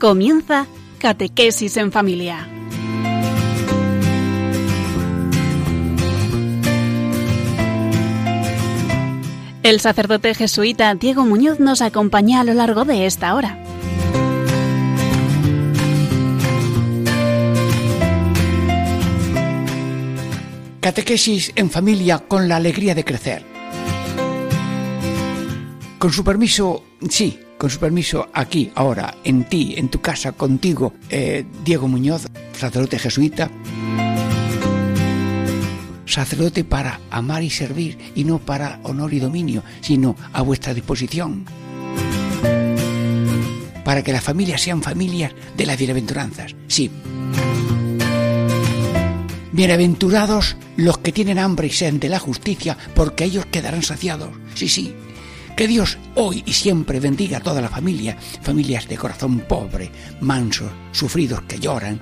Comienza Catequesis en Familia. El sacerdote jesuita Diego Muñoz nos acompaña a lo largo de esta hora. Catequesis en familia con la alegría de crecer. Con su permiso, sí, con su permiso, aquí, ahora, en ti, en tu casa, contigo, eh, Diego Muñoz, sacerdote jesuita, sacerdote para amar y servir, y no para honor y dominio, sino a vuestra disposición, para que las familias sean familias de las bienaventuranzas, sí. Bienaventurados los que tienen hambre y sed de la justicia, porque ellos quedarán saciados. Sí, sí, que Dios hoy y siempre bendiga a toda la familia, familias de corazón pobre, mansos, sufridos que lloran,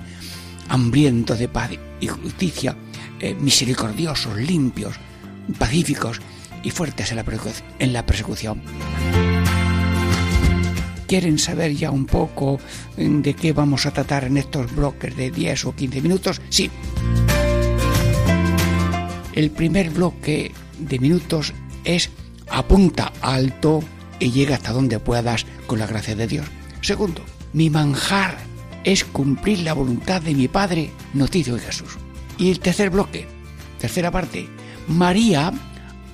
hambrientos de paz y justicia, eh, misericordiosos, limpios, pacíficos y fuertes en la, en la persecución. ¿Quieren saber ya un poco mm, de qué vamos a tratar en estos bloques de 10 o 15 minutos? Sí. El primer bloque de minutos es apunta alto y llega hasta donde puedas con la gracia de Dios. Segundo, mi manjar es cumplir la voluntad de mi Padre, noticio de Jesús. Y el tercer bloque, tercera parte, María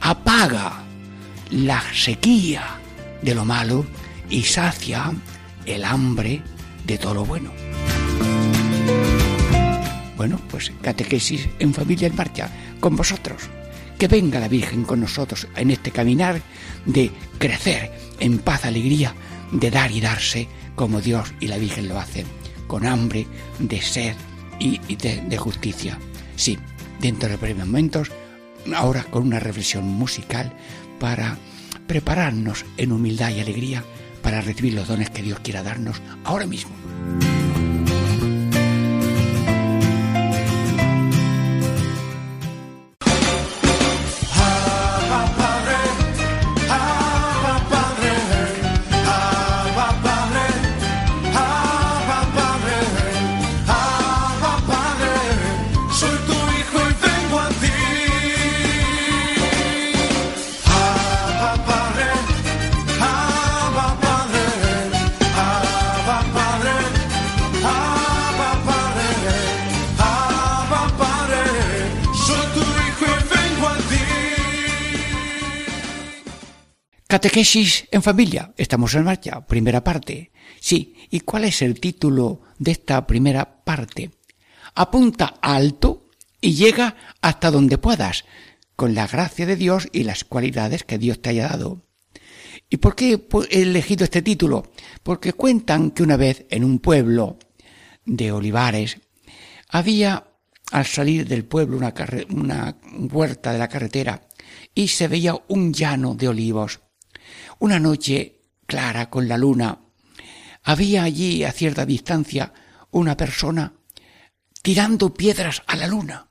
apaga la sequía de lo malo y sacia el hambre de todo lo bueno. Bueno, pues catequesis en familia en marcha con vosotros que venga la Virgen con nosotros en este caminar de crecer en paz, alegría, de dar y darse como Dios y la Virgen lo hacen, con hambre, de sed y, de, justicia. Sí, dentro de breves momentos, ahora con una reflexión musical para prepararnos en humildad y alegría para recibir los dones que Dios quiera darnos ahora mismo. Catequesis en familia. Estamos en marcha. Primera parte. Sí. ¿Y cuál es el título de esta primera parte? Apunta alto y llega hasta donde puedas, con la gracia de Dios y las cualidades que Dios te haya dado. ¿Y por qué he elegido este título? Porque cuentan que una vez en un pueblo de olivares había al salir del pueblo una, una huerta de la carretera y se veía un llano de olivos una noche clara con la luna, había allí a cierta distancia una persona tirando piedras a la luna.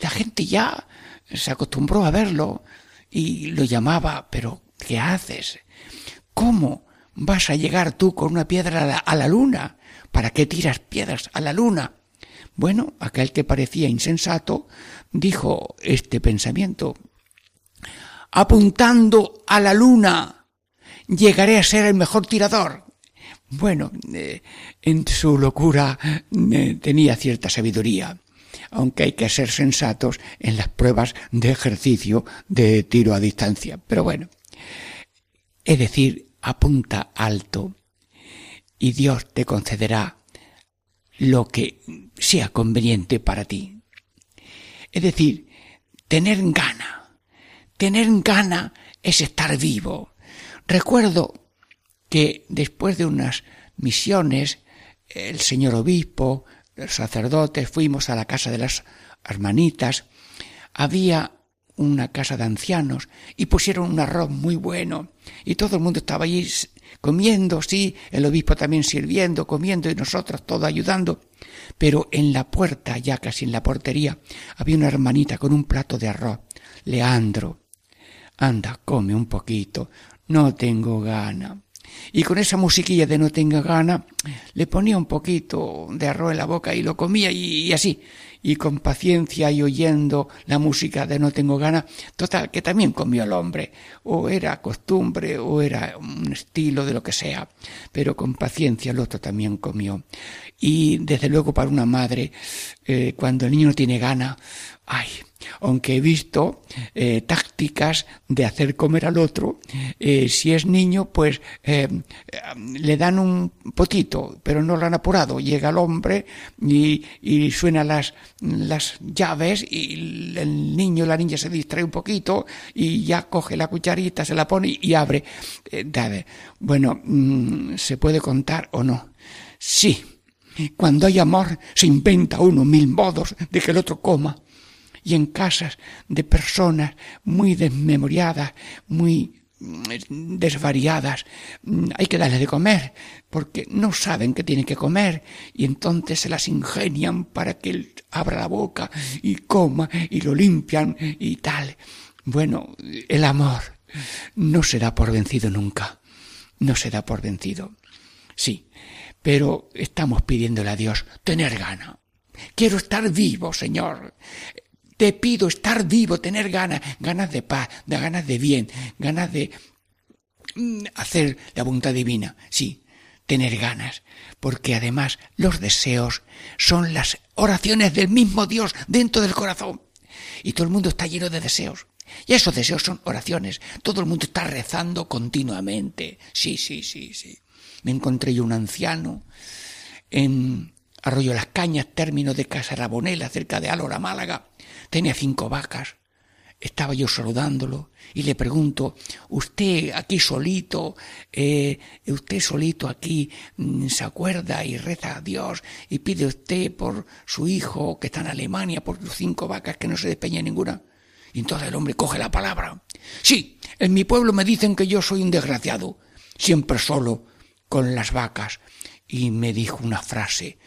La gente ya se acostumbró a verlo y lo llamaba, pero ¿qué haces? ¿Cómo vas a llegar tú con una piedra a la, luna? ¿Para qué tiras piedras a la luna? Bueno, aquel que parecía insensato dijo este pensamiento. Apuntando a la luna llegaré a ser el mejor tirador. Bueno, eh, en su locura eh, tenía cierta sabiduría, aunque hay que ser sensatos en las pruebas de ejercicio de tiro a distancia. Pero bueno, es decir, apunta alto y Dios te concederá lo que sea conveniente para ti. Es decir, tener gana. Tener gana es estar vivo. Recuerdo que después de unas misiones, el señor obispo, los sacerdotes, fuimos a la casa de las hermanitas, había una casa de ancianos y pusieron un arroz muy bueno y todo el mundo estaba allí comiendo, sí, el obispo también sirviendo, comiendo y nosotros todos ayudando. Pero en la puerta, ya casi en la portería, había una hermanita con un plato de arroz. Leandro, anda, come un poquito, no tengo gana. Y con esa musiquilla de no tenga gana, le ponía un poquito de arroz en la boca y lo comía y, así. Y con paciencia y oyendo la música de no tengo gana, total, que también comió el hombre. O era costumbre, o era un estilo de lo que sea. Pero con paciencia el otro también comió. Y desde luego para una madre, eh, cuando el niño no tiene gana, ay, aunque he visto eh, tácticas de hacer comer al otro, eh, si es niño, pues eh, le dan un potito, pero no lo han apurado. Llega el hombre y, y suena las, las llaves y el niño, la niña se distrae un poquito y ya coge la cucharita, se la pone y abre. bueno, mm, ¿se puede contar o no? Sí. Cuando hay amor, se inventa uno mil modos de que el otro coma y en casas de personas muy desmemoriadas, muy mm, desvariadas, mm, hay que darle de comer, porque no saben que tienen que comer, y entonces se las ingenian para que él abra la boca y coma, y lo limpian y tal. Bueno, el amor no se da por vencido nunca, no se da por vencido. Sí, pero estamos pidiéndole a Dios tener gana. Quiero estar vivo, Señor. Te pido estar vivo, tener ganas, ganas de paz, de ganas de bien, ganas de mm, hacer la voluntad divina. Sí, tener ganas, porque además los deseos son las oraciones del mismo Dios dentro del corazón. Y todo el mundo está lleno de deseos. Y esos deseos son oraciones. Todo el mundo está rezando continuamente. Sí, sí, sí, sí. Me encontré yo un anciano en Arroyo Las Cañas, término de Casa Rabonela, cerca de Álora, Málaga, tenía cinco vacas. Estaba yo saludándolo y le pregunto, usted aquí solito, eh, usted solito aquí mm, se acuerda y reza a Dios y pide usted por su hijo que está en Alemania, por sus cinco vacas que no se despeña ninguna. Y entonces el hombre coge la palabra. Sí, en mi pueblo me dicen que yo soy un desgraciado, siempre solo con las vacas. Y me dijo una frase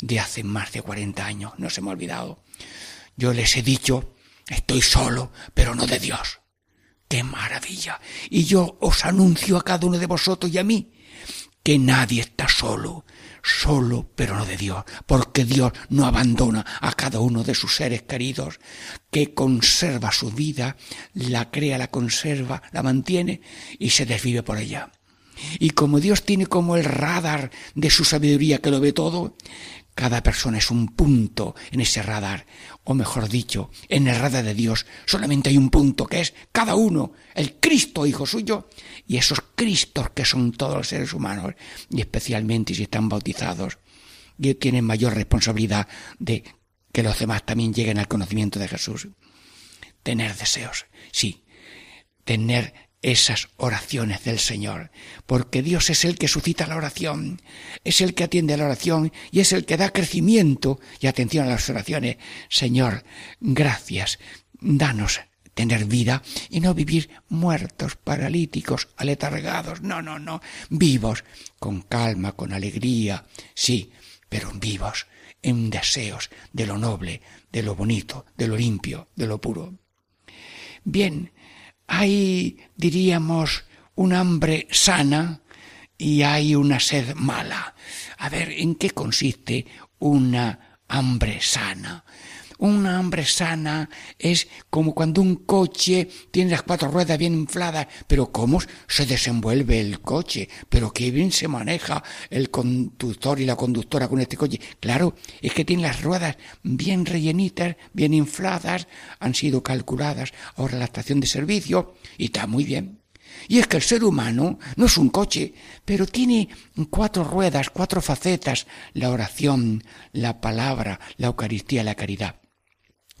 de hace más de cuarenta años, no se me ha olvidado. Yo les he dicho, estoy solo, pero no de Dios. ¡Qué maravilla! Y yo os anuncio a cada uno de vosotros y a mí que nadie está solo, solo, pero no de Dios, porque Dios no abandona a cada uno de sus seres queridos, que conserva su vida, la crea, la conserva, la mantiene y se desvive por ella. Y como Dios tiene como el radar de su sabiduría que lo ve todo, cada persona es un punto en ese radar, o mejor dicho, en el radar de Dios solamente hay un punto que es cada uno, el Cristo Hijo suyo, y esos Cristos que son todos los seres humanos, y especialmente si están bautizados, y tienen mayor responsabilidad de que los demás también lleguen al conocimiento de Jesús. Tener deseos, sí, tener esas oraciones del Señor, porque Dios es el que suscita la oración, es el que atiende a la oración y es el que da crecimiento y atención a las oraciones. Señor, gracias, danos tener vida y no vivir muertos, paralíticos, aletargados, no, no, no, vivos, con calma, con alegría, sí, pero vivos, en deseos de lo noble, de lo bonito, de lo limpio, de lo puro. Bien, hay, diríamos, un hambre sana y hay una sed mala. A ver, ¿en qué consiste una hambre sana? Una hambre sana es como cuando un coche tiene las cuatro ruedas bien infladas, pero cómo se desenvuelve el coche, pero qué bien se maneja el conductor y la conductora con este coche. Claro, es que tiene las ruedas bien rellenitas, bien infladas, han sido calculadas ahora la estación de servicio y está muy bien. Y es que el ser humano no es un coche, pero tiene cuatro ruedas, cuatro facetas, la oración, la palabra, la Eucaristía, la caridad.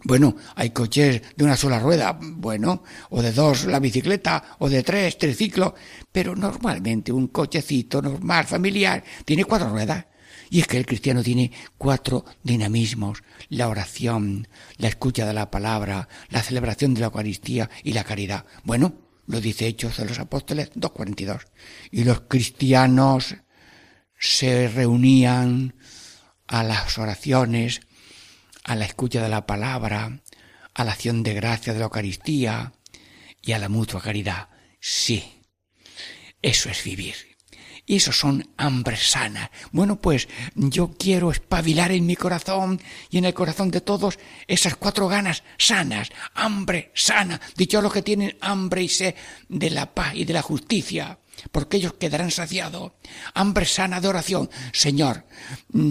Bueno, hay coches de una sola rueda, bueno, o de dos la bicicleta, o de tres, triciclo, pero normalmente un cochecito normal, familiar, tiene cuatro ruedas. Y es que el cristiano tiene cuatro dinamismos, la oración, la escucha de la palabra, la celebración de la Eucaristía y la caridad. Bueno, lo dice Hechos de los Apóstoles 2.42. Y los cristianos se reunían a las oraciones, a la escucha de la palabra, a la acción de gracia de la Eucaristía y a la mutua caridad. Sí, eso es vivir. Y eso son hambres sanas. Bueno, pues yo quiero espabilar en mi corazón y en el corazón de todos esas cuatro ganas sanas. Hambre sana. Dicho los que tienen hambre y sed de la paz y de la justicia porque ellos quedarán saciados. Hambre sana de oración. Señor,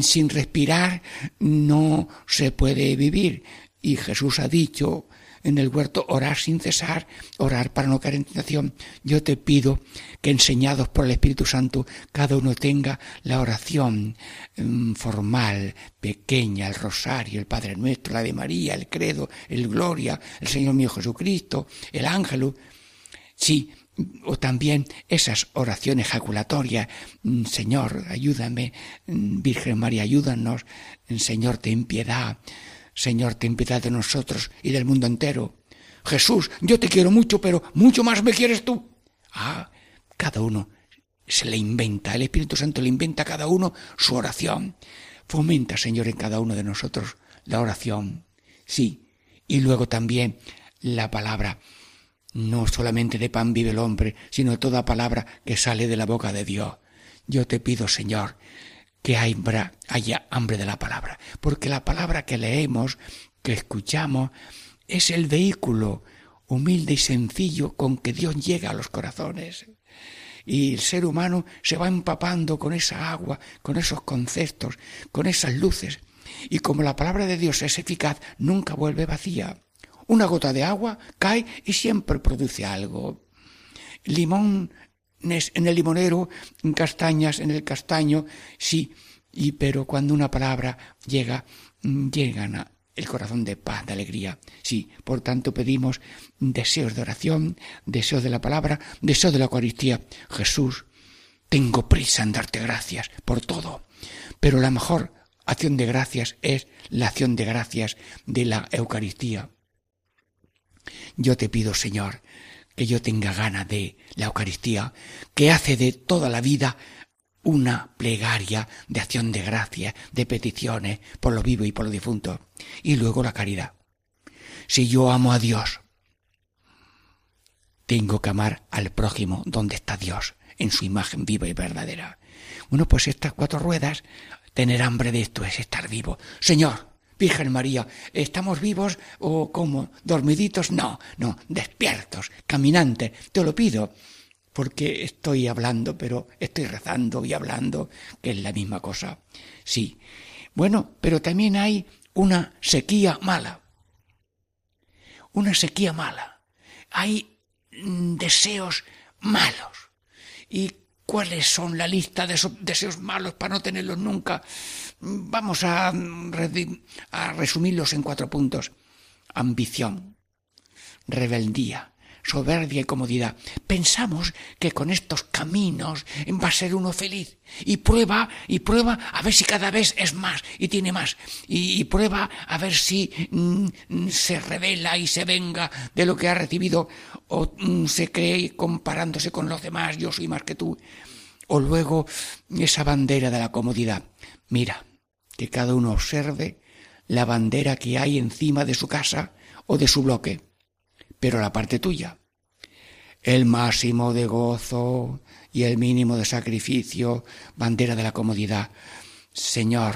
sin respirar no se puede vivir. Y Jesús ha dicho en el huerto, orar sin cesar, orar para no caer en tentación. Yo te pido que enseñados por el Espíritu Santo, cada uno tenga la oración mm, formal, pequeña, el rosario, el Padre Nuestro, la de María, el credo, el gloria, el Señor mío Jesucristo, el ángel. Sí, o también esas oraciones ejaculatorias, mm, Señor, ayúdame, mm, Virgen María, ayúdanos, Señor, ten piedad, Señor, ten piedad de nosotros y del mundo entero. Jesús, yo te quiero mucho, pero mucho más me quieres tú. Ah, cada uno se le inventa, el Espíritu Santo le inventa a cada uno su oración. Fomenta, Señor, en cada uno de nosotros la oración. Sí, y luego también la palabra. No solamente de pan vive el hombre, sino toda palabra que sale de la boca de Dios. Yo te pido, Señor, que haya hambre de la palabra, porque la palabra que leemos, que escuchamos, es el vehículo humilde y sencillo con que Dios llega a los corazones. Y el ser humano se va empapando con esa agua, con esos conceptos, con esas luces. Y como la palabra de Dios es eficaz, nunca vuelve vacía. Una gota de agua cae y siempre produce algo. Limón en el limonero, castañas en el castaño, sí, y pero cuando una palabra llega, mm, llegan a el corazón de paz, de alegría. Sí, por tanto pedimos deseos de oración, deseos de la palabra, deseos de la Eucaristía. Jesús, tengo prisa en darte gracias por todo, pero la mejor acción de gracias es la acción de gracias de la Eucaristía. Yo te pido, Señor, que yo tenga gana de la Eucaristía, que hace de toda la vida una plegaria de acción de gracia, de peticiones por lo vivo y por lo difunto. Y luego la caridad. Si yo amo a Dios, tengo que amar al prójimo donde está Dios, en su imagen viva y verdadera. Bueno, pues estas cuatro ruedas, tener hambre de esto es estar vivo. Señor, Virgen María, ¿estamos vivos o como dormiditos? No, no, despiertos, caminantes, te lo pido, porque estoy hablando, pero estoy rezando y hablando, que es la misma cosa. Sí. Bueno, pero también hay una sequía mala. Una sequía mala. Hay mm, deseos malos. ¿Y cuáles son la lista de esos deseos malos para no tenerlos nunca? Vamos a, a resumirlos en cuatro puntos. Ambición, rebeldía, soberbia y comodidad. Pensamos que con estos caminos va a ser uno feliz. Y prueba, y prueba a ver si cada vez es más y tiene más. Y, prueba a ver si mm, se revela y se venga de lo que ha recibido o mm, se cree comparándose con los demás, yo soy más que tú. O luego esa bandera de la comodidad. Mira, que cada uno observe la bandera que hay encima de su casa o de su bloque, pero la parte tuya. El máximo de gozo y el mínimo de sacrificio, bandera de la comodidad. Señor,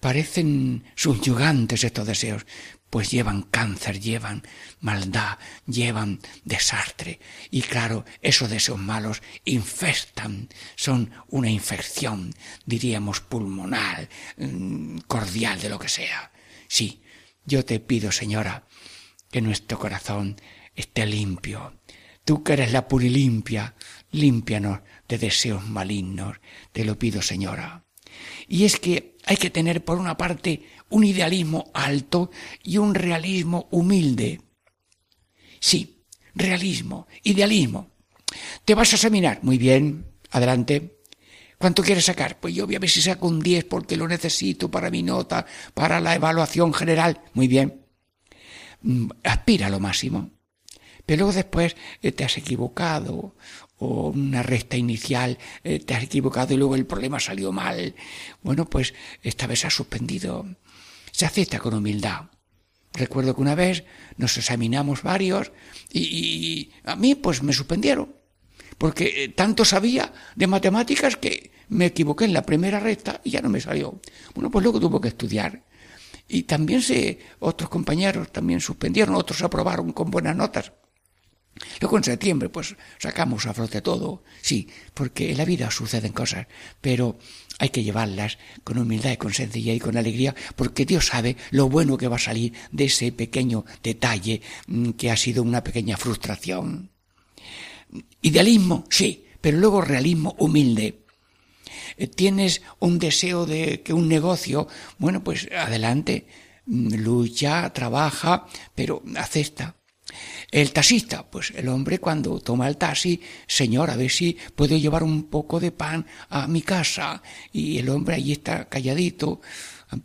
parecen subyugantes estos deseos, pues llevan cáncer, llevan maldad, llevan desastre. Y claro, esos deseos malos infestan, son una infección, diríamos, pulmonar, mm, cordial, de lo que sea. Sí, yo te pido, señora, que nuestro corazón esté limpio. Tú que eres la purilimpia, límpianos de deseos malignos. Te lo pido, señora. Y es que hay que tener, por una parte, un idealismo alto y un realismo humilde. Sí, realismo, idealismo. ¿Te vas a examinar? Muy bien, adelante. ¿Cuánto quieres sacar? Pues yo voy a ver si saco un 10 porque lo necesito para mi nota, para la evaluación general. Muy bien. Mm, aspira a lo máximo. Pero luego después eh, te has equivocado o una resta inicial eh, te has equivocado y luego el problema salió mal. Bueno, pues esta vez has suspendido se acepta con humildad. Recuerdo que una vez nos examinamos varios y, a mí pues me suspendieron. porque eh, tanto sabía de matemáticas que me equivoqué en la primera recta y ya no me salió. Bueno, pues luego tuvo que estudiar. Y también se, otros compañeros también suspendieron, otros aprobaron con buenas notas. Luego en septiembre, pues sacamos a flote todo, sí, porque en la vida suceden cosas, pero hay que llevarlas con humildad y con sencillez y con alegría, porque Dios sabe lo bueno que va a salir de ese pequeño detalle mm, que ha sido una pequeña frustración. Idealismo, sí, pero luego realismo humilde. Eh, tienes un deseo de que un negocio, bueno, pues adelante, mm, lucha, trabaja, pero acepta. El taxista, pues el hombre cuando toma el taxi, señor, a ver si puedo llevar un poco de pan a mi casa. Y el hombre allí está calladito.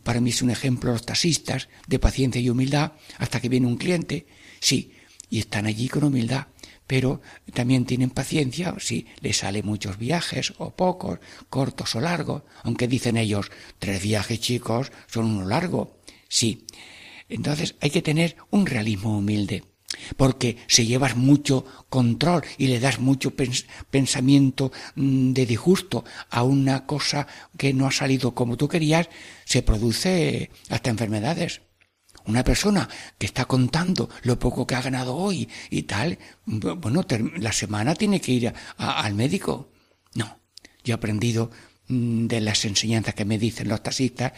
Para mí es un ejemplo los taxistas de paciencia y humildad hasta que viene un cliente. Sí, y están allí con humildad pero también tienen paciencia si les sale muchos viajes o pocos, cortos o largos, aunque dicen ellos, tres viajes chicos son uno largo. Sí. Entonces hay que tener un realismo humilde, porque si llevas mucho control y le das mucho pensamiento mm, de disgusto a una cosa que no ha salido como tú querías, se produce hasta enfermedades. Una persona que está contando lo poco que ha ganado hoy y tal, bueno, la semana tiene que ir al médico. No, yo he aprendido de las enseñanzas que me dicen los taxistas,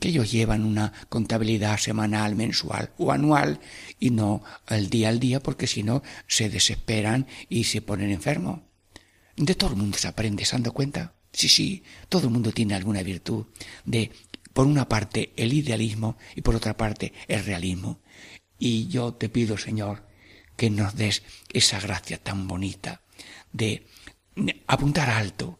que ellos llevan una contabilidad semanal, mensual o anual y no el día al día, porque si no se desesperan y se ponen enfermos. De todo el mundo se aprende, ¿se han dado cuenta? Sí, sí, todo el mundo tiene alguna virtud de por una parte el idealismo y por otra parte el realismo. Y yo te pido, Señor, que nos des esa gracia tan bonita de apuntar alto,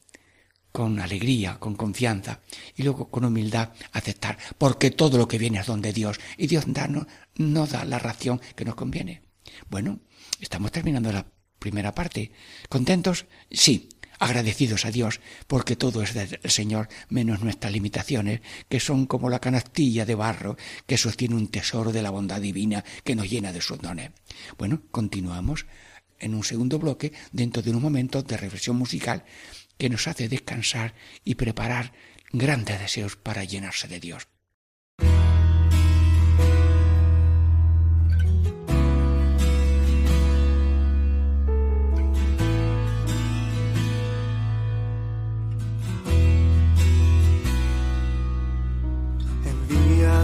con alegría, con confianza y luego con humildad aceptar, porque todo lo que viene es donde Dios y Dios no nos da la ración que nos conviene. Bueno, estamos terminando la primera parte. ¿Contentos? Sí agradecidos a Dios, porque todo es del Señor, menos nuestras limitaciones, que son como la canastilla de barro que sostiene un tesoro de la bondad divina que nos llena de sus dones. Bueno, continuamos en un segundo bloque dentro de un momento de reflexión musical que nos hace descansar y preparar grandes deseos para llenarse de Dios.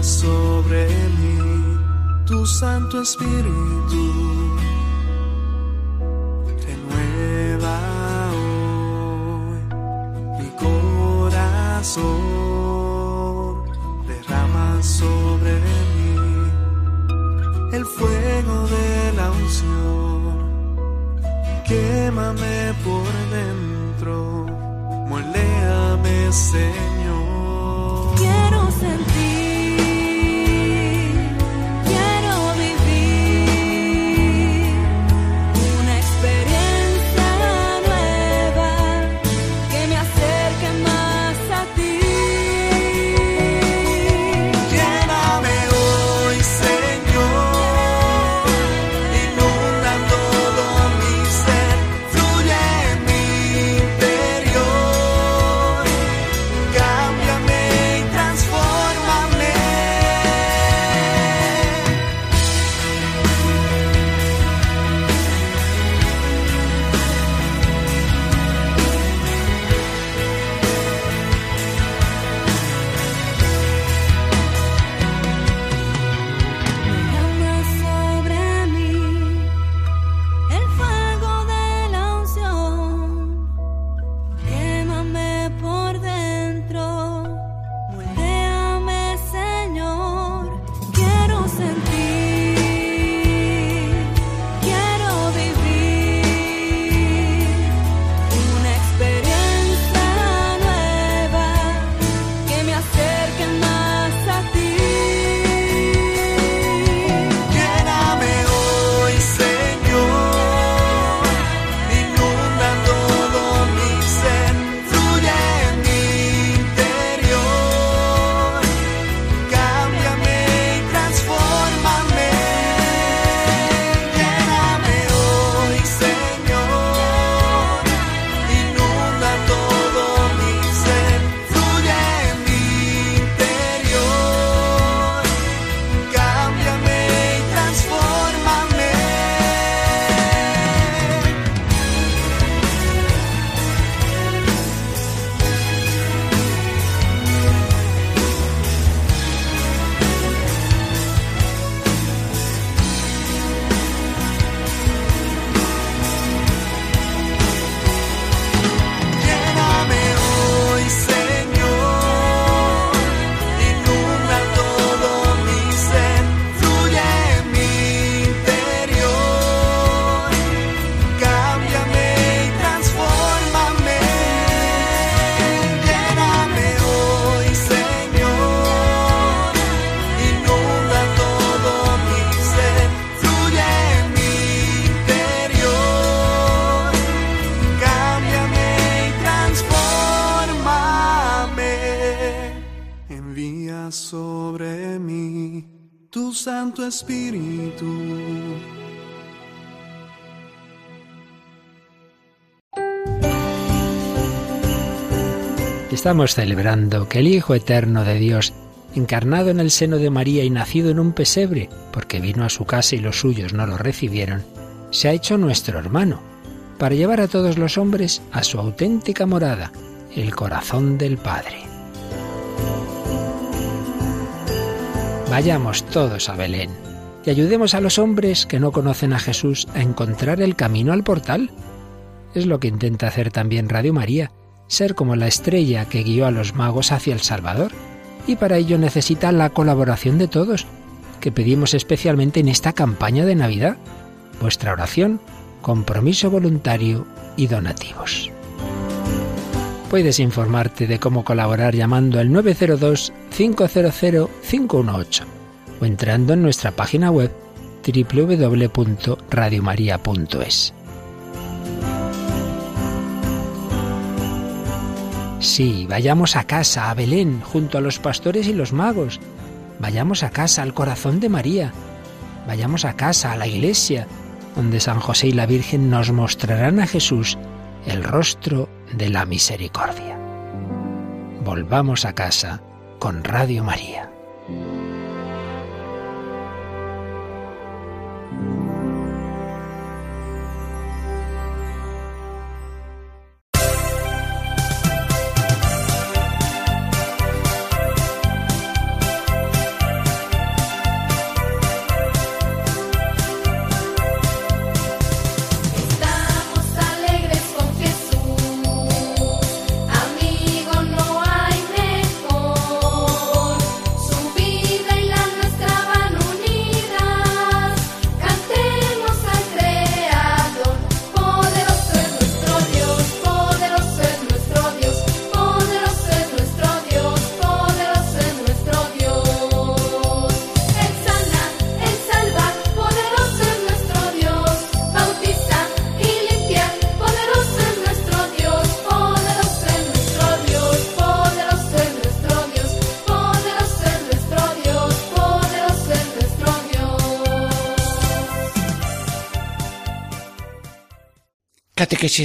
sobre mí tu Santo Espíritu. Corazón, derrama sobre mí el fuego de la unción. Quémame por dentro, moléame, Señor. Estamos celebrando que el Hijo Eterno de Dios, encarnado en el seno de María y nacido en un pesebre, porque vino a su casa y los suyos no lo recibieron, se ha hecho nuestro hermano, para llevar a todos los hombres a su auténtica morada, el corazón del Padre. Vayamos todos a Belén y ayudemos a los hombres que no conocen a Jesús a encontrar el camino al portal. Es lo que intenta hacer también Radio María, ser como la estrella que guió a los magos hacia el Salvador. Y para ello necesita la colaboración de todos, que pedimos especialmente en esta campaña de Navidad. Vuestra oración, compromiso voluntario y donativos. Puedes informarte de cómo colaborar llamando al 902-500-518 o entrando en nuestra página web www.radiomaria.es. Sí, vayamos a casa, a Belén, junto a los pastores y los magos. Vayamos a casa, al corazón de María. Vayamos a casa, a la iglesia, donde San José y la Virgen nos mostrarán a Jesús el rostro de la misericordia. Volvamos a casa con Radio María.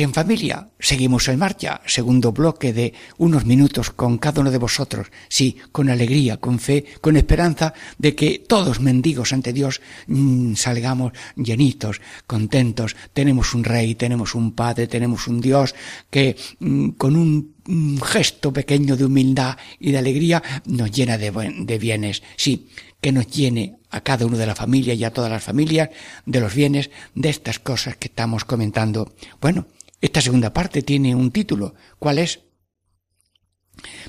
En familia. Seguimos en marcha. Segundo bloque de unos minutos con cada uno de vosotros. Sí, con alegría, con fe, con esperanza de que todos mendigos ante Dios mmm, salgamos llenitos, contentos. Tenemos un rey, tenemos un padre, tenemos un Dios que mmm, con un un gesto pequeño de humildad y de alegría nos llena de, de, bienes. Sí, que nos llene a cada uno de la familia y a todas las familias de los bienes de estas cosas que estamos comentando. Bueno, esta segunda parte tiene un título. ¿Cuál es?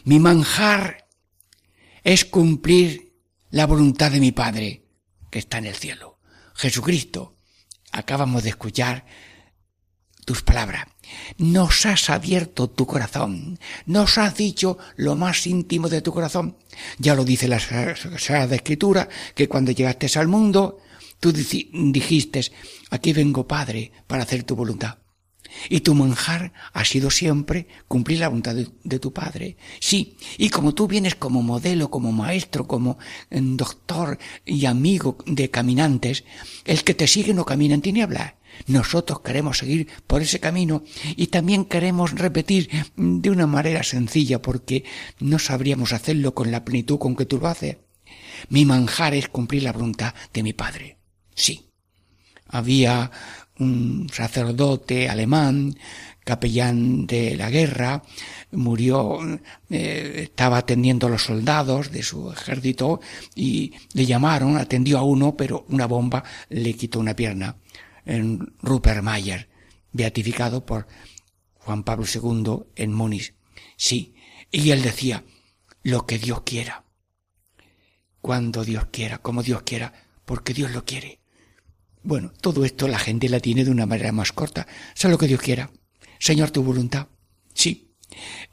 Mi manjar es cumplir la voluntad de mi Padre, que está en el cielo. Jesucristo, acabamos de escuchar tus palabras. Nos has abierto tu corazón, nos has dicho lo más íntimo de tu corazón. Ya lo dice la Sagrada Escritura, que cuando llegaste al mundo, tú dijiste, aquí vengo Padre para hacer tu voluntad. Y tu manjar ha sido siempre cumplir la voluntad de, tu Padre. Sí, y como tú vienes como modelo, como maestro, como eh, doctor y amigo de caminantes, el que te sigue no camina en tinieblas, nosotros queremos seguir por ese camino y también queremos repetir de una manera sencilla porque no sabríamos hacerlo con la plenitud con que tú lo haces. Mi manjar es cumplir la voluntad de mi padre. Sí. Había un sacerdote alemán, capellán de la guerra, murió, eh, estaba atendiendo a los soldados de su ejército y le llamaron, atendió a uno, pero una bomba le quitó una pierna en Rupert Mayer, beatificado por Juan Pablo II en Múnich. Sí, y él decía, lo que Dios quiera, cuando Dios quiera, como Dios quiera, porque Dios lo quiere. Bueno, todo esto la gente la tiene de una manera más corta. Sea lo que Dios quiera. Señor, tu voluntad. Sí,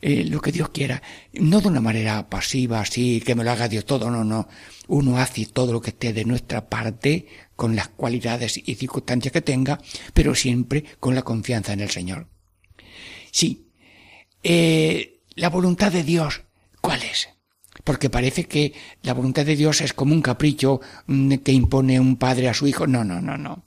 eh, lo que Dios quiera. No de una manera pasiva, así, que me lo haga Dios todo, no, no. Uno hace todo lo que esté de nuestra parte con las cualidades y circunstancias que tenga, pero siempre con la confianza en el Señor. Sí, eh, la voluntad de Dios, ¿cuál es? Porque parece que la voluntad de Dios es como un capricho mm, que impone un padre a su hijo. No, no, no, no.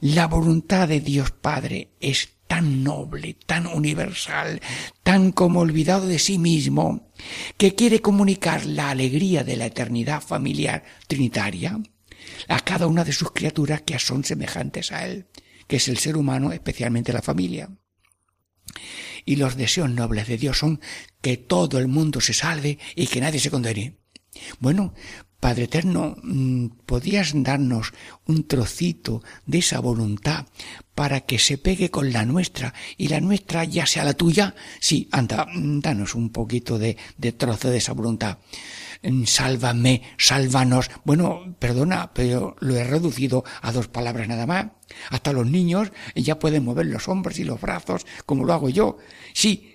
La voluntad de Dios Padre es tan noble, tan universal, tan como olvidado de sí mismo, que quiere comunicar la alegría de la eternidad familiar trinitaria a cada una de sus criaturas que son semejantes a Él, que es el ser humano, especialmente la familia. Y los deseos nobles de Dios son que todo el mundo se salve y que nadie se condene. Bueno, Padre Eterno, mm, ¿podrías darnos un trocito de esa voluntad para que se pegue con la nuestra y la nuestra ya sea la tuya? Sí, anda, mm, danos un poquito de, de trozo de esa voluntad sálvame, sálvanos. Bueno, perdona, pero lo he reducido a dos palabras nada más. Hasta los niños ya pueden mover los hombros y los brazos como lo hago yo. Sí,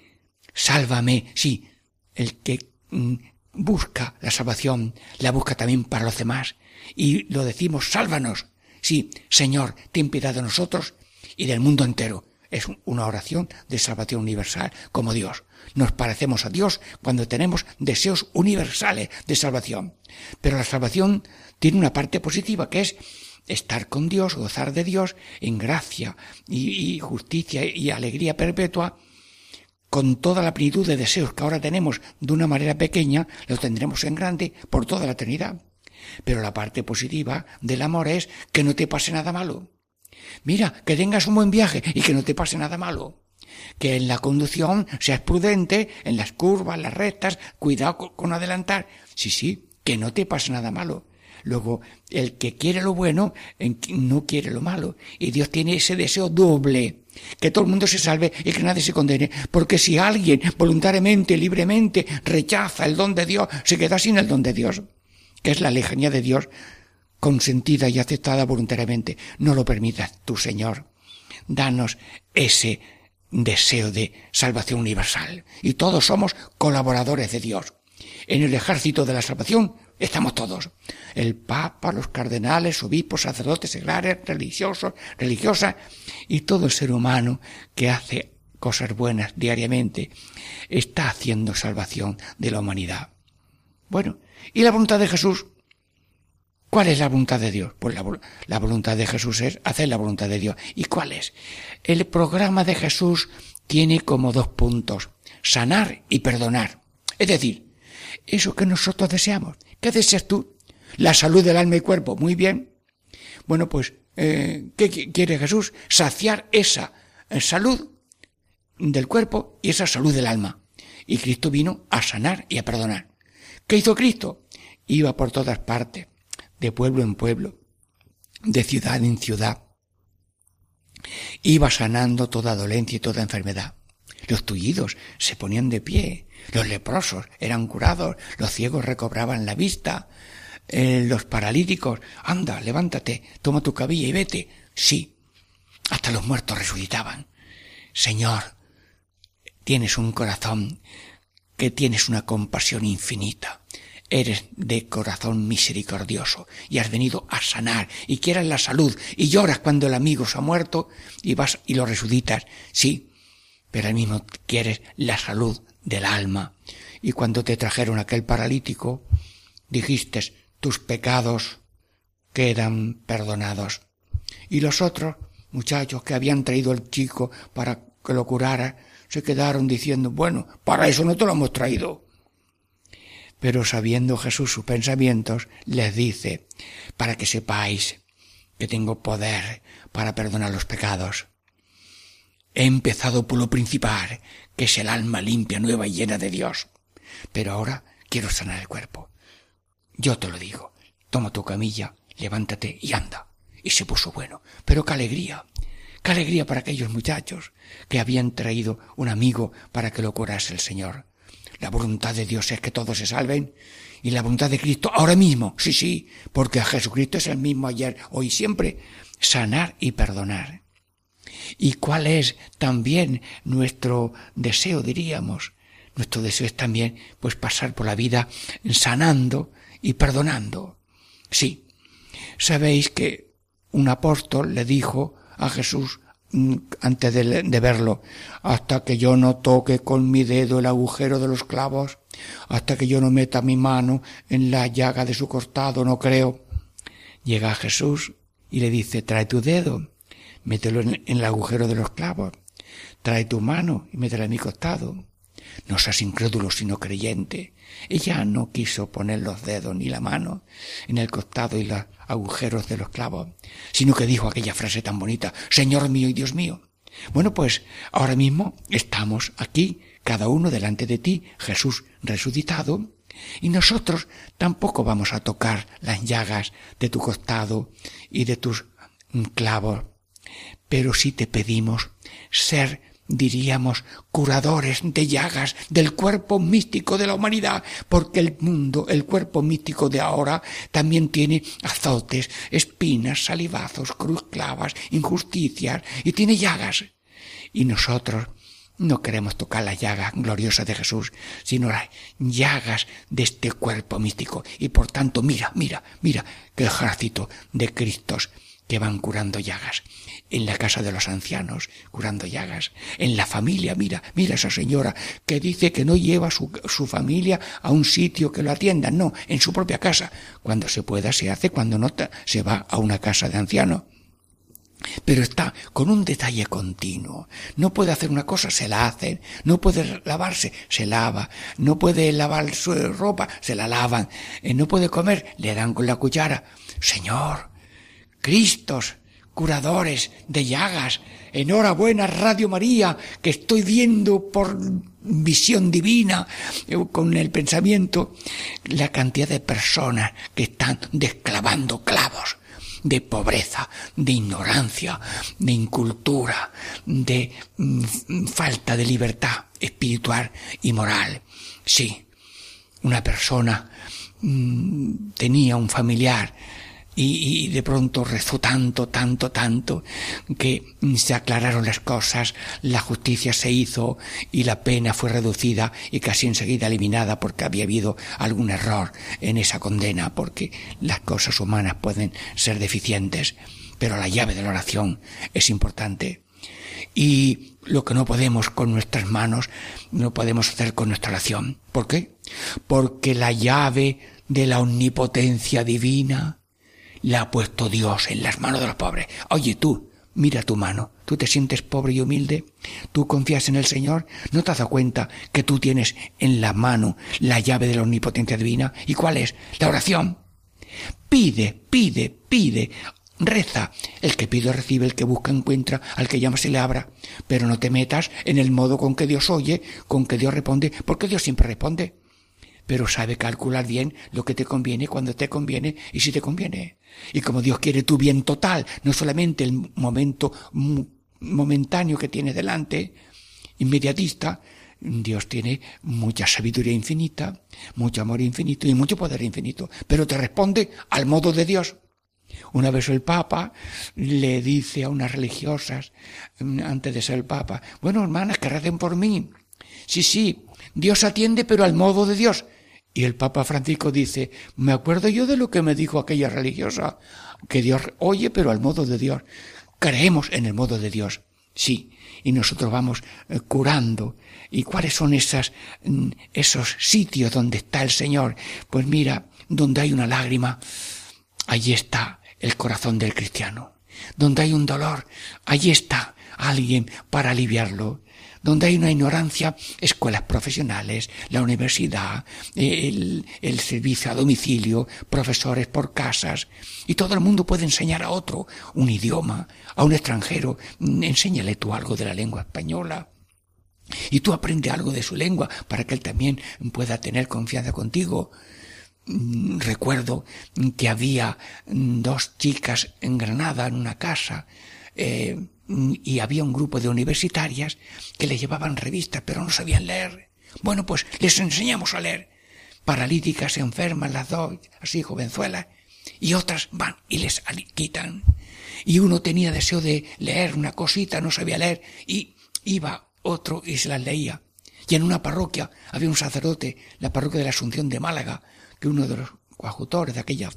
sálvame, sí. El que mm, busca la salvación la busca también para los demás. Y lo decimos, sálvanos. Sí, Señor, ten piedad de nosotros y del mundo entero. Es una oración de salvación universal como Dios. Nos parecemos a Dios cuando tenemos deseos universales de salvación. Pero la salvación tiene una parte positiva que es estar con Dios, gozar de Dios en gracia y, justicia y alegría perpetua, con toda la plenitud de deseos que ahora tenemos de una manera pequeña, los tendremos en grande por toda la eternidad. Pero la parte positiva del amor es que no te pase nada malo. Mira, que tengas un buen viaje y que no te pase nada malo que en la conducción seas prudente, en las curvas, las rectas, cuidado con adelantar. Sí, sí, que no te pase nada malo. Luego, el que quiere lo bueno, no quiere lo malo. Y Dios tiene ese deseo doble. Que todo el mundo se salve y que nadie se condene. Porque si alguien voluntariamente, libremente, rechaza el don de Dios, se queda sin el don de Dios. Que es la lejanía de Dios consentida y aceptada voluntariamente. No lo permitas tú, Señor. Danos ese deseo de salvación universal. Y todos somos colaboradores de Dios. En el ejército de la salvación estamos todos. El Papa, los cardenales, obispos, sacerdotes, seglares, religiosos, religiosas y todo el ser humano que hace cosas buenas diariamente está haciendo salvación de la humanidad. Bueno, ¿y la voluntad de Jesús? ¿Cuál es la voluntad de Dios? Pues la, voluntad de Jesús es hacer la voluntad de Dios. ¿Y cuál es? El programa de Jesús tiene como dos puntos, sanar y perdonar. Es decir, eso que nosotros deseamos. ¿Qué deseas tú? La salud del alma y cuerpo. Muy bien. Bueno, pues, eh, ¿qué quiere Jesús? Saciar esa eh, salud del cuerpo y esa salud del alma. Y Cristo vino a sanar y a perdonar. ¿Qué hizo Cristo? Iba por todas partes de pueblo en pueblo, de ciudad en ciudad. Iba sanando toda dolencia y toda enfermedad. Los tullidos se ponían de pie, los leprosos eran curados, los ciegos recobraban la vista, eh, los paralíticos, anda, levántate, toma tu cabilla y vete. Sí, hasta los muertos resucitaban. Señor, tienes un corazón que tienes una compasión infinita eres de corazón misericordioso y has venido a sanar y quieras la salud y lloras cuando el amigo se ha muerto y vas y lo resucitas, sí, pero al mismo quieres la salud del alma. Y cuando te trajeron aquel paralítico, dijiste, tus pecados quedan perdonados. Y los otros muchachos que habían traído al chico para que lo curara, se quedaron diciendo, bueno, para eso no te lo hemos traído. Pero sabiendo Jesús sus pensamientos, les dice, para que sepáis que tengo poder para perdonar los pecados. He empezado por lo principal, que es el alma limpia, nueva y llena de Dios. Pero ahora quiero sanar el cuerpo. Yo te lo digo, toma tu camilla, levántate y anda. Y se puso bueno. Pero qué alegría, qué alegría para aquellos muchachos que habían traído un amigo para que lo curase el Señor. La voluntad de Dios es que todos se salven y la voluntad de Cristo ahora mismo, sí, sí, porque a Jesucristo es el mismo ayer, hoy, siempre, sanar y perdonar. ¿Y cuál es también nuestro deseo, diríamos? Nuestro deseo es también, pues, pasar por la vida sanando y perdonando. Sí. Sabéis que un apóstol le dijo a Jesús, antes de, verlo, hasta que yo no toque con mi dedo el agujero de los clavos, Hasta que yo no meta mi mano en la llaga de su costado, no creo. Llega Jesús y le dice, trae tu dedo, mételo en, el agujero de los clavos, trae tu mano y métela en mi costado. No seas incrédulo sino creyente. Ella no quiso poner los dedos ni la mano en el costado y los agujeros de los clavos, sino que dijo aquella frase tan bonita, Señor mío y Dios mío. Bueno, pues ahora mismo estamos aquí, cada uno delante de ti, Jesús resucitado, y nosotros tampoco vamos a tocar las llagas de tu costado y de tus clavos, pero sí te pedimos ser diríamos, curadores de llagas del cuerpo místico de la humanidad, porque el mundo, el cuerpo místico de ahora, también tiene azotes, espinas, salivazos, cruzclavas, injusticias, y tiene llagas. Y nosotros no queremos tocar la llaga gloriosa de Jesús, sino las llagas de este cuerpo místico. Y por tanto, mira, mira, mira, qué ejército de Cristos que van curando llagas en la casa de los ancianos, curando llagas, en la familia, mira, mira esa señora que dice que no lleva su, su familia a un sitio que lo atiendan, no, en su propia casa. Cuando se pueda se hace, cuando no se va a una casa de ancianos. Pero está con un detalle continuo. No puede hacer una cosa, se la hacen. No puede lavarse, se lava. No puede lavar su ropa, se la lavan. Eh, no puede comer, le dan con la cuchara. Señor, Cristos, curadores de llagas. Enhorabuena, Radio María, que estoy viendo por visión divina, eh, con el pensamiento, la cantidad de personas que están desclavando clavos de pobreza, de ignorancia, de incultura, de mm, falta de libertad espiritual y moral. Sí, una persona mm, tenía un familiar y, de pronto rezó tanto, tanto, tanto, que se aclararon las cosas, la justicia se hizo y la pena fue reducida y casi enseguida eliminada porque había habido algún error en esa condena, porque las cosas humanas pueden ser deficientes, pero la llave de la oración es importante. Y lo que no podemos con nuestras manos, no podemos hacer con nuestra oración. ¿Por qué? Porque la llave de la omnipotencia divina, la ha puesto Dios en las manos de los pobres. Oye tú, mira tu mano. ¿Tú te sientes pobre y humilde? ¿Tú confías en el Señor? ¿No te has dado cuenta que tú tienes en la mano la llave de la omnipotencia divina? ¿Y cuál es? La oración. Pide, pide, pide. Reza. El que pide recibe, el que busca encuentra, al que llama se le abra. Pero no te metas en el modo con que Dios oye, con que Dios responde, porque Dios siempre responde pero sabe calcular bien lo que te conviene cuando te conviene y si te conviene. Y como Dios quiere tu bien total, no solamente el momento momentáneo que tiene delante, inmediatista, Dios tiene mucha sabiduría infinita, mucho amor infinito y mucho poder infinito, pero te responde al modo de Dios. Una vez el Papa le dice a unas religiosas, mm, antes de ser el Papa, bueno, hermanas, que recen por mí. Sí, sí, Dios atiende, pero al modo de Dios. Y el Papa Francisco dice, me acuerdo yo de lo que me dijo aquella religiosa, que Dios oye, pero al modo de Dios. Creemos en el modo de Dios. Sí, y nosotros vamos eh, curando. ¿Y cuáles son esas, mm, esos sitios donde está el Señor? Pues mira, donde hay una lágrima, allí está el corazón del cristiano. Donde hay un dolor, allí está alguien para aliviarlo donde hay una ignorancia, escuelas profesionales, la universidad, el, el servicio a domicilio, profesores por casas, y todo el mundo puede enseñar a otro un idioma, a un extranjero, enséñale tú algo de la lengua española. Y tú aprende algo de su lengua para que él también pueda tener confianza contigo mm, recuerdo que había dos chicas en Granada en una casa eh, y había un grupo de universitarias que le llevaban revistas, pero no sabían leer. Bueno, pues les enseñamos a leer. Paralíticas, enfermas, las dos, así jovenzuelas, y otras van y les quitan. Y uno tenía deseo de leer una cosita, no sabía leer, y iba otro y se las leía. Y en una parroquia había un sacerdote, la parroquia de la Asunción de Málaga, que uno de los coajutores de aquella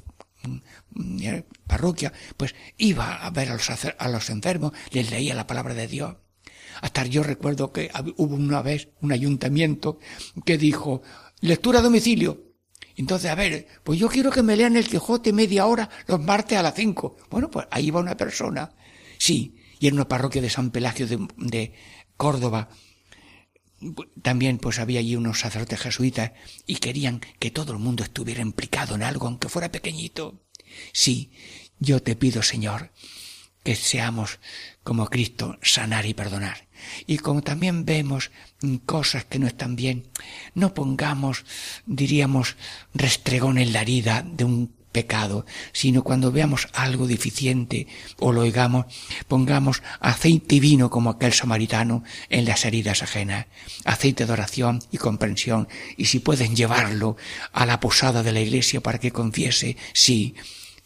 parroquia, pues iba a ver a los, a los enfermos, les leía la palabra de Dios. Hasta yo recuerdo que hubo una vez un ayuntamiento que dijo, lectura a domicilio. Entonces, a ver, pues yo quiero que me lean el Quijote media hora los martes a las cinco. Bueno, pues ahí va una persona. Sí, y en una parroquia de San Pelagio de, de Córdoba, también pues había allí unos sacerdotes jesuitas y querían que todo el mundo estuviera implicado en algo, aunque fuera pequeñito. Sí, yo te pido, Señor, que seamos como Cristo, sanar y perdonar. Y como también vemos cosas que no están bien, no pongamos, diríamos, restregón en la herida de un pecado, sino cuando veamos algo deficiente o lo oigamos, pongamos aceite y vino como aquel samaritano en las heridas ajenas, aceite de oración y comprensión, y si pueden llevarlo a la posada de la iglesia para que confiese, sí,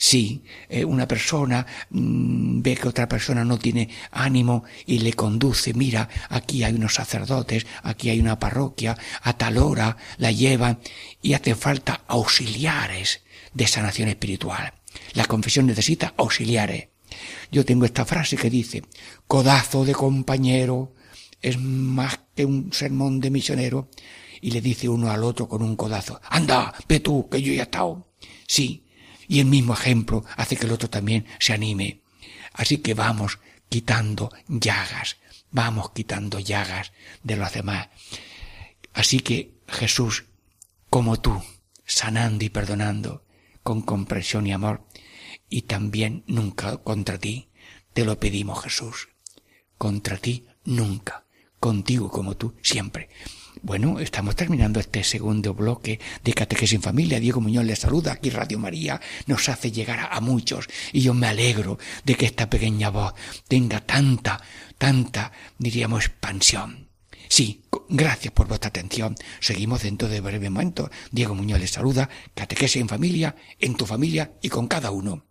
Sí, eh, una persona mm, ve que otra persona no tiene ánimo y le conduce, mira, aquí hay unos sacerdotes, aquí hay una parroquia, a tal hora la llevan y hace falta auxiliares de sanación espiritual. La confesión necesita auxiliares. Yo tengo esta frase que dice, codazo de compañero es más que un sermón de misionero. Y le dice uno al otro con un codazo, anda, ve tú, que yo ya he. Sí, y el mismo ejemplo hace que el otro también se anime. Así que vamos quitando llagas, vamos quitando llagas de los demás. Así que Jesús, como tú, sanando y perdonando, con comprensión y amor, y también nunca contra ti. Te lo pedimos, Jesús. Contra ti nunca. Contigo como tú siempre. Bueno, estamos terminando este segundo bloque de Catequesis en Familia. Diego Muñoz les saluda. Aquí Radio María nos hace llegar a muchos. Y yo me alegro de que esta pequeña voz tenga tanta, tanta, diríamos, expansión. Sí, gracias por vuestra atención. Seguimos dentro de breve momento. Diego Muñoz les saluda. Catequesis en familia, en tu familia y con cada uno.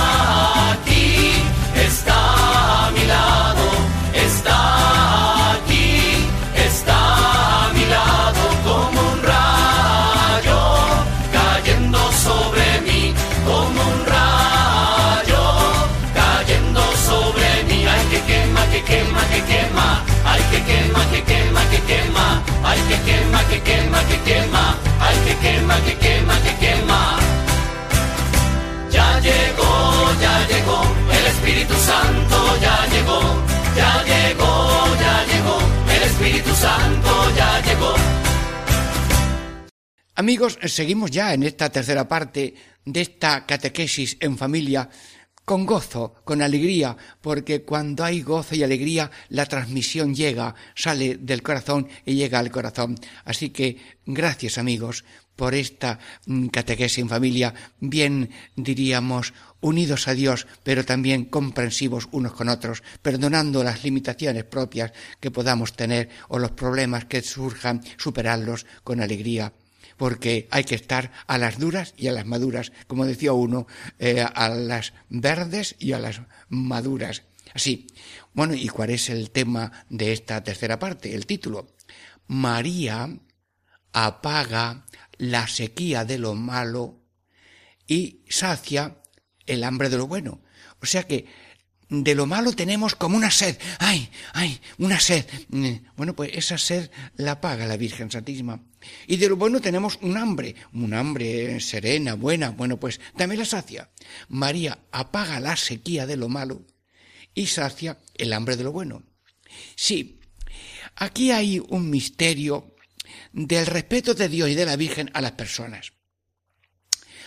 quema, que quema, que quema. Ya llegó, ya llegó, el Espíritu Santo ya llegó, ya llegó, ya llegó, el Espíritu Santo ya llegó. Amigos, seguimos ya en esta tercera parte de esta catequesis en familia con gozo, con alegría, porque cuando hay gozo y alegría, la transmisión llega, sale del corazón y llega al corazón. Así que gracias amigos por esta mm, catequesis en familia, bien diríamos unidos a Dios, pero también comprensivos unos con otros, perdonando las limitaciones propias que podamos tener o los problemas que surjan, superarlos con alegría porque hay que estar a las duras y a las maduras, como decía uno, eh, a las verdes y a las maduras. Así. Bueno, ¿y cuál es el tema de esta tercera parte? El título. María apaga la sequía de lo malo y sacia el hambre de lo bueno. O sea que de lo malo tenemos como una sed. ¡Ay, ay, una sed! Mm, Bueno, pues esa sed la paga la Virgen Santísima. Y de lo bueno tenemos un hambre, un hambre serena, buena. Bueno, pues también la sacia. María apaga la sequía de lo malo y sacia el hambre de lo bueno. Sí, aquí hay un misterio del respeto de Dios y de la Virgen a las personas.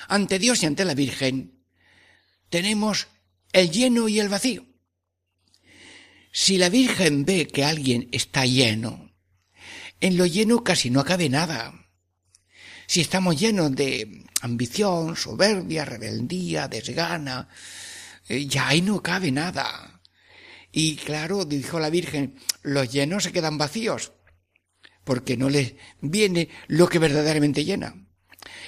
Ante Dios y ante la Virgen tenemos el lleno y el vacío. Si la Virgen ve que alguien está lleno, en lo lleno casi no cabe nada. Si estamos llenos de ambición, soberbia, rebeldía, desgana, eh, ya ahí no cabe nada. Y claro, dijo la Virgen, los llenos se quedan vacíos, porque no les viene lo que verdaderamente llena.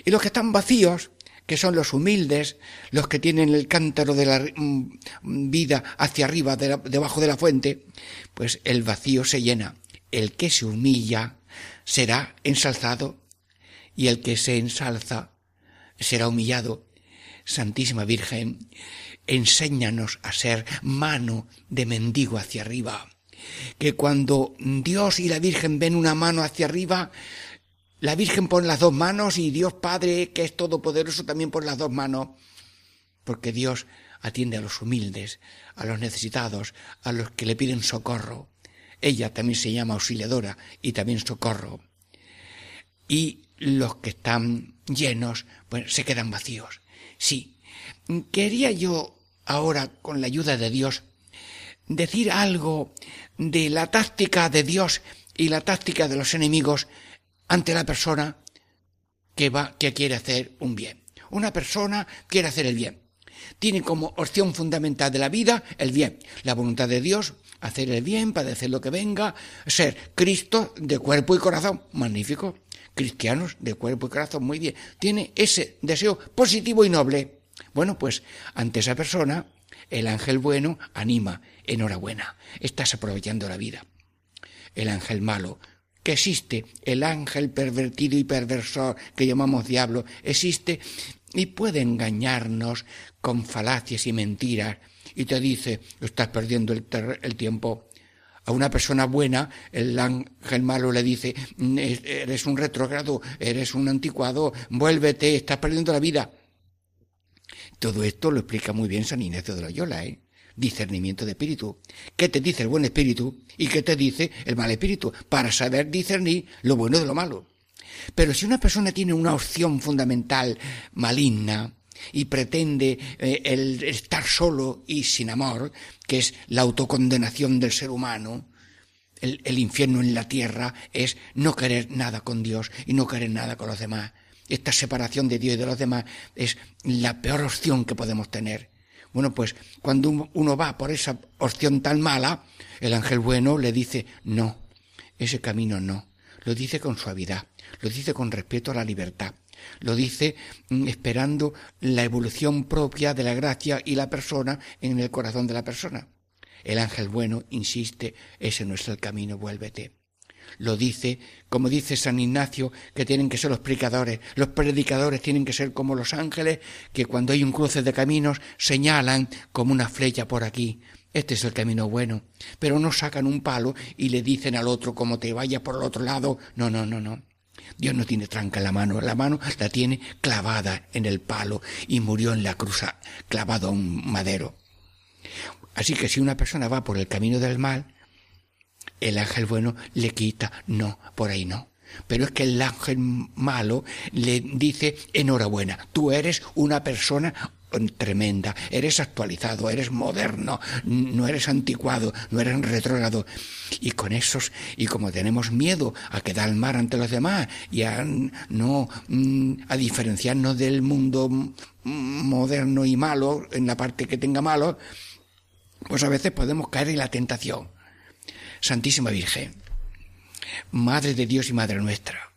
Y los que están vacíos, que son los humildes, los que tienen el cántaro de la mm, vida hacia arriba, debajo de la fuente, pues el vacío se llena. El que se humilla será ensalzado y el que se ensalza será humillado. Santísima Virgen, enséñanos a ser mano de mendigo hacia arriba. Que cuando Dios y la Virgen ven una mano hacia arriba, la Virgen pone las dos manos y Dios Padre, que es todopoderoso, también pone las dos manos. Porque Dios atiende a los humildes, a los necesitados, a los que le piden socorro. Ella también se llama auxiliadora y también socorro. Y los que están llenos, pues se quedan vacíos. Sí. Quería yo ahora, con la ayuda de Dios, decir algo de la táctica de Dios y la táctica de los enemigos ante la persona que va, que quiere hacer un bien. Una persona quiere hacer el bien. Tiene como opción fundamental de la vida el bien. La voluntad de Dios, hacer el bien, padecer lo que venga, ser Cristo de cuerpo y corazón. Magnífico. Cristianos de cuerpo y corazón, muy bien. Tiene ese deseo positivo y noble. Bueno, pues ante esa persona, el ángel bueno anima, enhorabuena, estás aprovechando la vida. El ángel malo, que existe, el ángel pervertido y perversor que llamamos diablo, existe y puede engañarnos con falacias y mentiras y te dice, estás perdiendo el, tiempo. A una persona buena, el ángel malo le dice, "Mm, eres un retrógrado, eres un anticuado, vuélvete, estás perdiendo la vida. Todo esto lo explica muy bien San Ignacio de Loyola, ¿eh? Discernimiento de espíritu. ¿Qué te dice el buen espíritu y qué te dice el mal espíritu? Para saber discernir lo bueno de lo malo. Pero si una persona tiene una opción fundamental maligna y pretende eh, el estar solo y sin amor, que es la autocondenación del ser humano, el, el infierno en la tierra es no querer nada con Dios y no querer nada con los demás. Esta separación de Dios y de los demás es la peor opción que podemos tener. Bueno, pues cuando uno- va por esa opción tan mala, el ángel bueno le dice, no, ese camino no. Lo dice con suavidad, lo dice con respeto a la libertad, lo dice mm, esperando la evolución propia de la gracia y la persona en el corazón de la persona. El ángel bueno insiste, ese no es el camino, vuélvete. Lo dice, como dice San Ignacio, que tienen que ser los predicadores. Los predicadores tienen que ser como los ángeles, que cuando hay un cruce de caminos señalan como una flecha por aquí. Este es el camino bueno. Pero no sacan un palo y le dicen al otro como te vaya por el otro lado. No, no, no, no. Dios no tiene tranca en la mano, la mano la tiene clavada en el palo y murió en la cruz clavado a un madero. Así que si una persona va por el camino del mal, el ángel bueno le quita, no, por ahí no. Pero es que el ángel malo le dice, enhorabuena, tú eres una persona tremenda, eres actualizado, eres moderno, no eres anticuado, no eres retrógrado. Y con esos, y como tenemos miedo a quedar mal ante los demás y a no, mm, a diferenciarnos del mundo moderno y malo, en la parte que tenga malo, pues a veces podemos caer en la tentación. Santísima Virgen, Madre de Dios y Madre nuestra,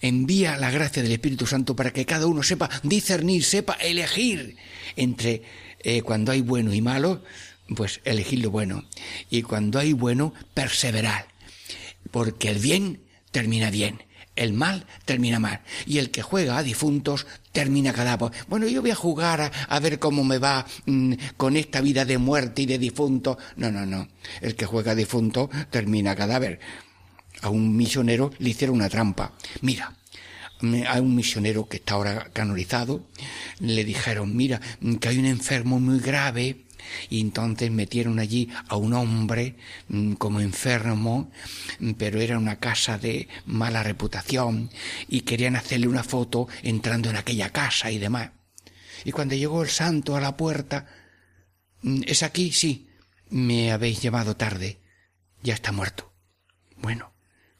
envía la gracia del Espíritu Santo para que cada uno sepa discernir, sepa elegir entre eh, cuando hay bueno y malo, pues elegir lo bueno. Y cuando hay bueno, perseverar. Porque el bien termina bien. el mal termina mal. Y el que juega a difuntos termina cadáver. Bueno, yo voy a jugar a, ver cómo me va mm, con esta vida de muerte y de difunto. No, no, no. El que juega difunto termina cadáver. A un misionero le hicieron una trampa. Mira, me- a un misionero que está ahora canonizado, le dijeron, mira, que hay un enfermo muy grave, y entonces metieron allí a un hombre mm, como enfermo, mm, pero era una casa de mala reputación, y querían hacerle una foto entrando en aquella casa y demás. Y cuando llegó el santo a la puerta, "Mm, ¿es aquí? Sí. Me habéis llamado tarde. Ya está muerto. Bueno,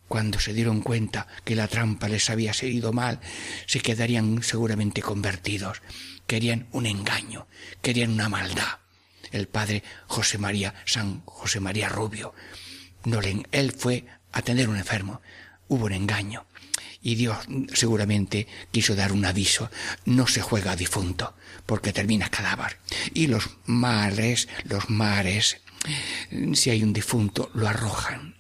cuando se dieron cuenta que la trampa les había salido mal, se quedarían seguramente convertidos. Querían un engaño, querían una maldad. El padre José María, San José María Rubio, no le, él fue a atender un enfermo. Hubo un engaño. Y Dios seguramente quiso dar un aviso. No se juega a difunto, porque termina cadáver. Y los mares, los mares, si hay un difunto, lo arrojan.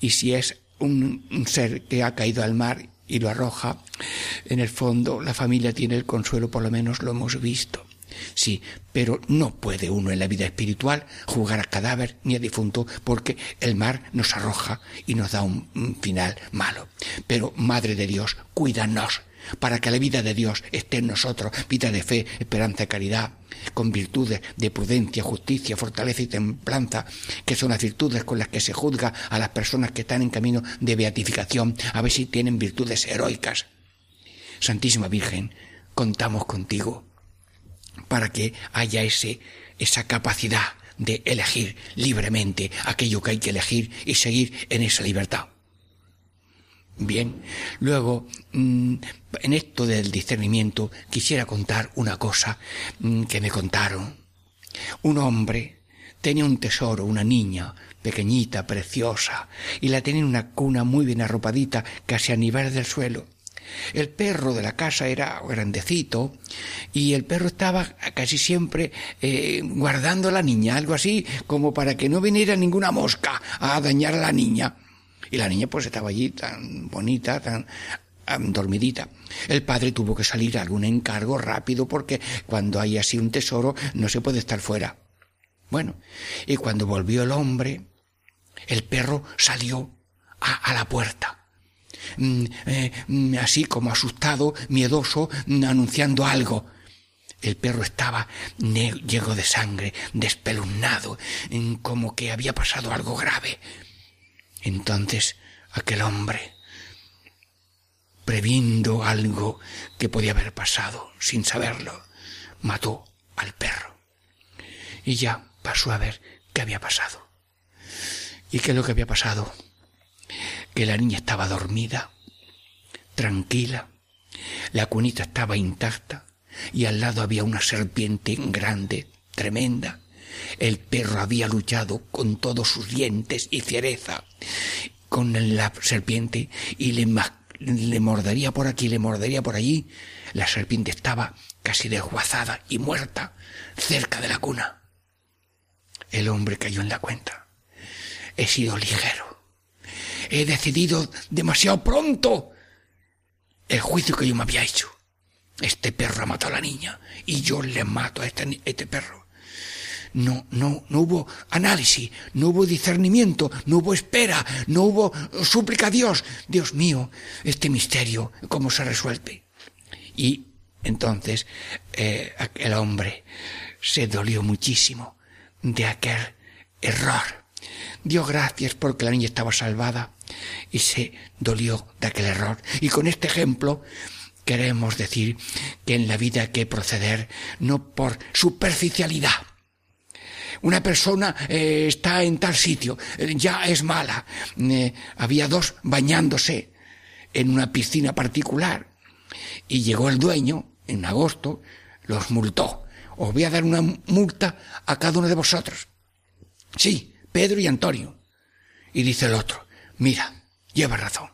Y si es un, un ser que ha caído al mar y lo arroja, en el fondo la familia tiene el consuelo, por lo menos lo hemos visto. Sí, pero no puede uno en la vida espiritual jugar a cadáver ni a difunto porque el mar nos arroja y nos da un, final malo. Pero, Madre de Dios, cuídanos para que la vida de Dios esté en nosotros, vida de fe, esperanza caridad, con virtudes de prudencia, justicia, fortaleza y templanza, que son las virtudes con las que se juzga a las personas que están en camino de beatificación, a ver si tienen virtudes heroicas. Santísima Virgen, contamos contigo para que haya ese, esa capacidad de elegir libremente aquello que hay que elegir y seguir en esa libertad. Bien, luego, mm, en esto del discernimiento, quisiera contar una cosa mm, que me contaron. Un hombre tenía un tesoro, una niña, pequeñita, preciosa, y la tenía en una cuna muy bien arropadita, casi a nivel del suelo. El perro de la casa era grandecito y el perro estaba casi siempre eh, guardando a la niña, algo así como para que no viniera ninguna mosca a dañar a la niña. Y la niña pues estaba allí tan bonita, tan dormidita. El padre tuvo que salir a algún encargo rápido porque cuando hay así un tesoro no se puede estar fuera. Bueno, y cuando volvió el hombre, el perro salió a la puerta. Mm, eh, mm, así como asustado, miedoso, mm, anunciando algo. El perro estaba lleno de sangre, despelunado, mm, como que había pasado algo grave. Entonces aquel hombre, previendo algo que podía haber pasado sin saberlo, mató al perro. Y ya pasó a ver qué había pasado. ¿Y qué es lo que había pasado? Que la niña estaba dormida, tranquila, la cunita estaba intacta y al lado había una serpiente grande, tremenda. El perro había luchado con todos sus dientes y fiereza con la serpiente y le, le mordería por aquí, le mordería por allí. La serpiente estaba casi desguazada y muerta cerca de la cuna. El hombre cayó en la cuenta. He sido ligero. He decidido demasiado pronto el juicio que yo me había hecho. Este perro ha matado a la niña y yo le mato a este, este perro. No, no, no hubo análisis, no hubo discernimiento, no hubo espera, no hubo súplica a Dios. Dios mío, este misterio, ¿cómo se resuelve? Y entonces eh, el hombre se dolió muchísimo de aquel error. Dio gracias porque la niña estaba salvada y se dolió de aquel error. Y con este ejemplo queremos decir que en la vida hay que proceder no por superficialidad. Una persona eh, está en tal sitio, eh, ya es mala. Eh, había dos bañándose en una piscina particular y llegó el dueño en agosto, los multó. Os voy a dar una multa a cada uno de vosotros. Sí, Pedro y Antonio. Y dice el otro, mira, lleva razón.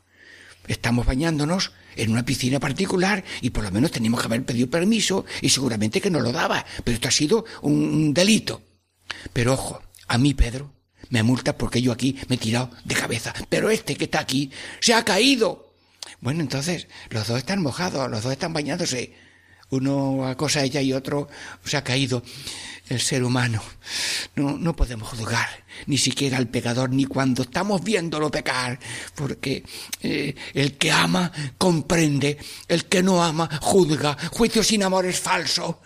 Estamos bañándonos en una piscina particular y por lo menos teníamos que haber pedido permiso y seguramente que no lo daba, pero esto ha sido un delito. Pero ojo, a mí Pedro me multa porque yo aquí me he tirado de cabeza, pero este que está aquí se ha caído. Bueno, entonces, los dos están mojados, los dos están bañándose. Uno acosa a ella y otro se ha caído. El ser humano. No, no podemos juzgar ni siquiera al pecador, ni cuando estamos viéndolo pecar, porque eh, el que ama comprende, el que no ama juzga. Juicio sin amor es falso.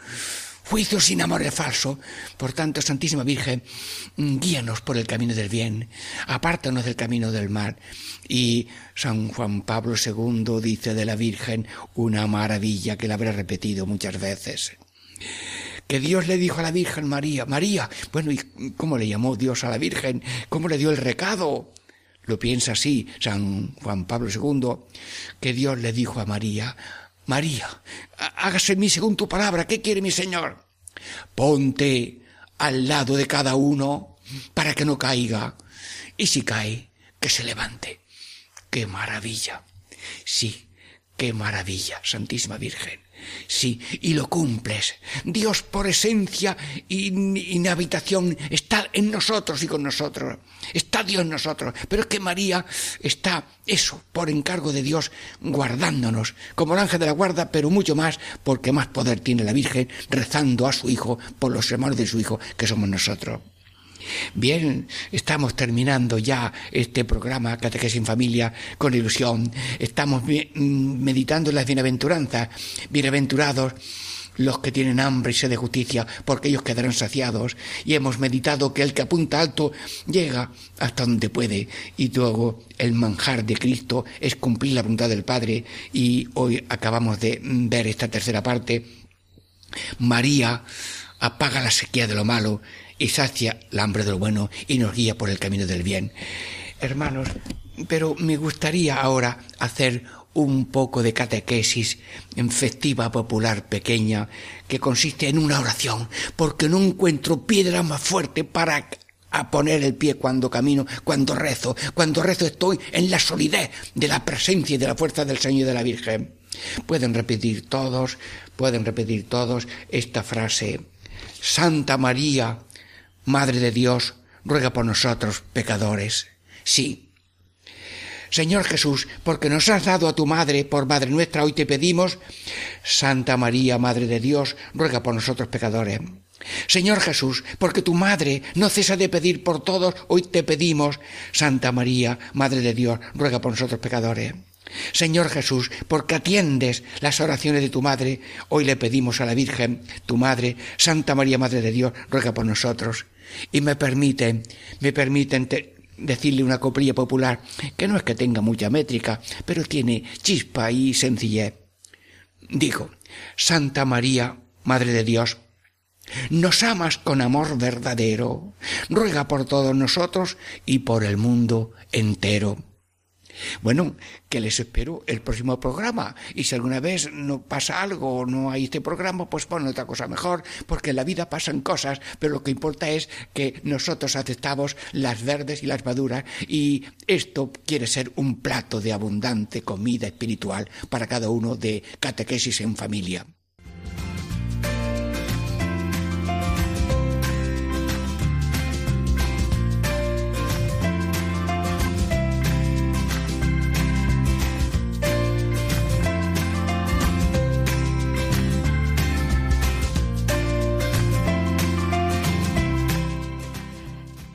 Juicio sin amor es falso. Por tanto, Santísima Virgen, guíanos por el camino del bien, apártanos del camino del mal. Y San Juan Pablo II dice de la Virgen una maravilla que la habré repetido muchas veces. Que Dios le dijo a la Virgen María, María, bueno, ¿y cómo le llamó Dios a la Virgen? ¿Cómo le dio el recado? Lo piensa así San Juan Pablo II, que Dios le dijo a María, María, hágase en mí según tu palabra, ¿qué quiere mi Señor? Ponte al lado de cada uno para que no caiga, y si cae, que se levante. ¡Qué maravilla! Sí, qué maravilla, Santísima Virgen. Sí, y lo cumples. Dios por esencia y en habitación está en nosotros y con nosotros. Está Dios en nosotros. Pero es que María está, eso, por encargo de Dios, guardándonos, como el ángel de la guarda, pero mucho más, porque más poder tiene la Virgen rezando a su Hijo por los hermanos de su Hijo, que somos nosotros. Bien, estamos terminando ya este programa Catequesis en Familia con ilusión. Estamos mm, meditando las bienaventuranzas. Bienaventurados los que tienen hambre y sed de justicia, porque ellos quedarán saciados. Y hemos meditado que el que apunta alto llega hasta donde puede. Y luego el manjar de Cristo es cumplir la voluntad del Padre. Y hoy acabamos de ver esta tercera parte. María apaga la sequía de lo malo y sacia el hambre de lo bueno y nos guía por el camino del bien. Hermanos, pero me gustaría ahora hacer un poco de catequesis en festiva popular pequeña que consiste en una oración, porque no encuentro piedra más fuerte para a poner el pie cuando camino, cuando rezo. Cuando rezo estoy en la solidez de la presencia y de la fuerza del Señor y de la Virgen. Pueden repetir todos, pueden repetir todos esta frase. Santa María, Madre de Dios, ruega por nosotros, pecadores. Sí. Señor Jesús, porque nos has dado a tu Madre por Madre nuestra, hoy te pedimos, Santa María, Madre de Dios, ruega por nosotros, pecadores. Señor Jesús, porque tu Madre no cesa de pedir por todos, hoy te pedimos, Santa María, Madre de Dios, ruega por nosotros, pecadores. Señor Jesús, porque atiendes las oraciones de tu Madre, hoy le pedimos a la Virgen, tu Madre, Santa María, Madre de Dios, ruega por nosotros. Y me permiten, me permiten decirle una coplilla popular, que no es que tenga mucha métrica, pero tiene chispa y sencillez. Digo, Santa María, Madre de Dios, nos amas con amor verdadero, ruega por todos nosotros y por el mundo entero. Bueno, que les espero el próximo programa. Y si alguna vez no pasa algo o no hay este programa, pues pon otra cosa mejor, porque en la vida pasan cosas, pero lo que importa es que nosotros aceptamos las verdes y las maduras y esto quiere ser un plato de abundante comida espiritual para cada uno de catequesis en familia.